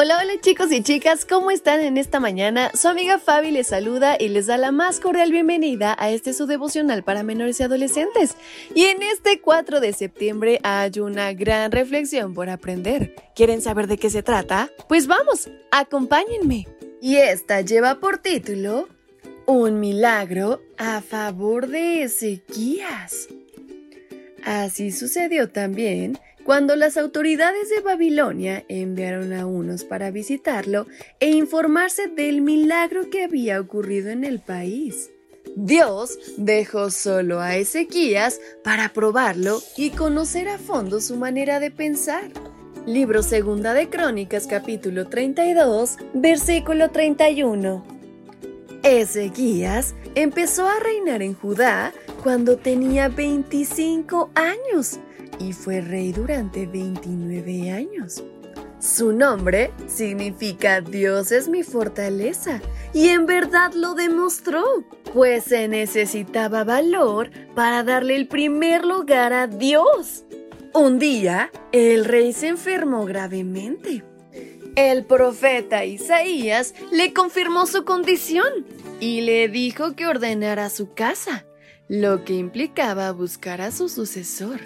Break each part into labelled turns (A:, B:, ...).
A: Hola, hola chicos y chicas, ¿cómo están en esta mañana? Su amiga Fabi les saluda y les da la más cordial bienvenida a este su devocional para menores y adolescentes. Y en este 4 de septiembre hay una gran reflexión por aprender. ¿Quieren saber de qué se trata? Pues vamos, acompáñenme. Y esta lleva por título Un milagro a favor de Ezequías. Así sucedió también cuando las autoridades de Babilonia enviaron a unos para visitarlo e informarse del milagro que había ocurrido en el país. Dios dejó solo a Ezequías para probarlo y conocer a fondo su manera de pensar. Libro Segunda de Crónicas capítulo 32, versículo 31. Ezequías empezó a reinar en Judá cuando tenía 25 años y fue rey durante 29 años. Su nombre significa Dios es mi fortaleza y en verdad lo demostró, pues se necesitaba valor para darle el primer lugar a Dios. Un día, el rey se enfermó gravemente. El profeta Isaías le confirmó su condición y le dijo que ordenara su casa, lo que implicaba buscar a su sucesor.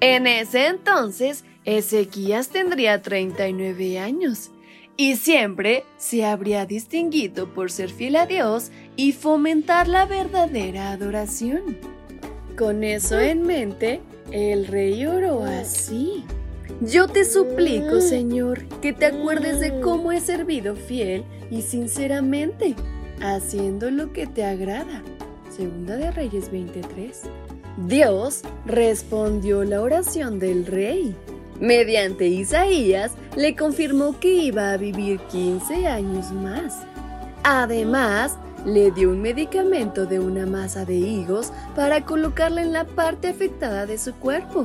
A: En ese entonces, Ezequías tendría 39 años y siempre se habría distinguido por ser fiel a Dios y fomentar la verdadera adoración. Con eso en mente, el rey oró así. Yo te suplico, Señor, que te acuerdes de cómo he servido fiel y sinceramente, haciendo lo que te agrada. Segunda de Reyes 23. Dios respondió la oración del rey. Mediante Isaías le confirmó que iba a vivir 15 años más. Además, le dio un medicamento de una masa de higos para colocarla en la parte afectada de su cuerpo.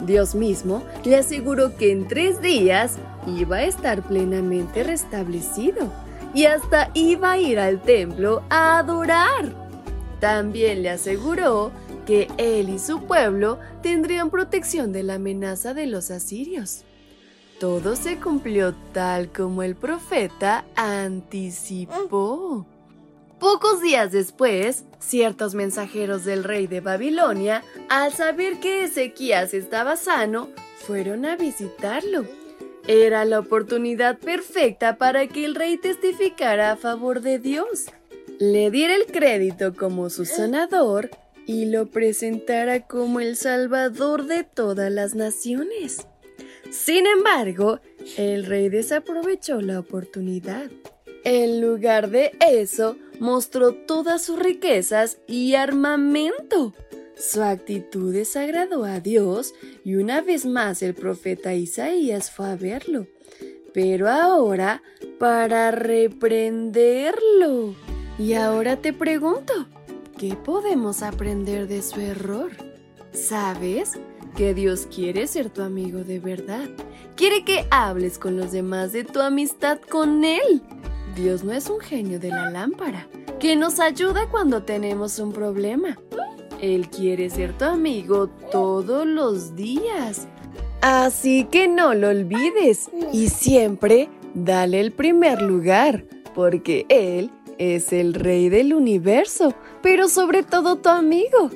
A: Dios mismo le aseguró que en tres días iba a estar plenamente restablecido y hasta iba a ir al templo a adorar. También le aseguró que él y su pueblo tendrían protección de la amenaza de los asirios. Todo se cumplió tal como el profeta anticipó. Pocos días después, ciertos mensajeros del rey de Babilonia, al saber que Ezequías estaba sano, fueron a visitarlo. Era la oportunidad perfecta para que el rey testificara a favor de Dios, le diera el crédito como su sanador y lo presentara como el Salvador de todas las naciones. Sin embargo, el rey desaprovechó la oportunidad. En lugar de eso, mostró todas sus riquezas y armamento. Su actitud desagradó a Dios y una vez más el profeta Isaías fue a verlo, pero ahora para reprenderlo. Y ahora te pregunto, ¿Qué podemos aprender de su error? ¿Sabes? Que Dios quiere ser tu amigo de verdad. Quiere que hables con los demás de tu amistad con Él. Dios no es un genio de la lámpara, que nos ayuda cuando tenemos un problema. Él quiere ser tu amigo todos los días. Así que no lo olvides y siempre dale el primer lugar, porque Él es el rey del universo, pero sobre todo tu amigo.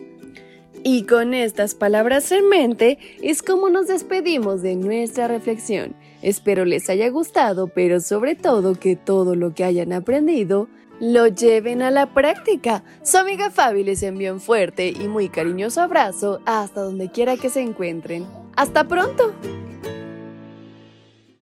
A: Y con estas palabras en mente es como nos despedimos de nuestra reflexión. Espero les haya gustado, pero sobre todo que todo lo que hayan aprendido lo lleven a la práctica. Su amiga Fabi les envió un fuerte y muy cariñoso abrazo hasta donde quiera que se encuentren. ¡Hasta pronto!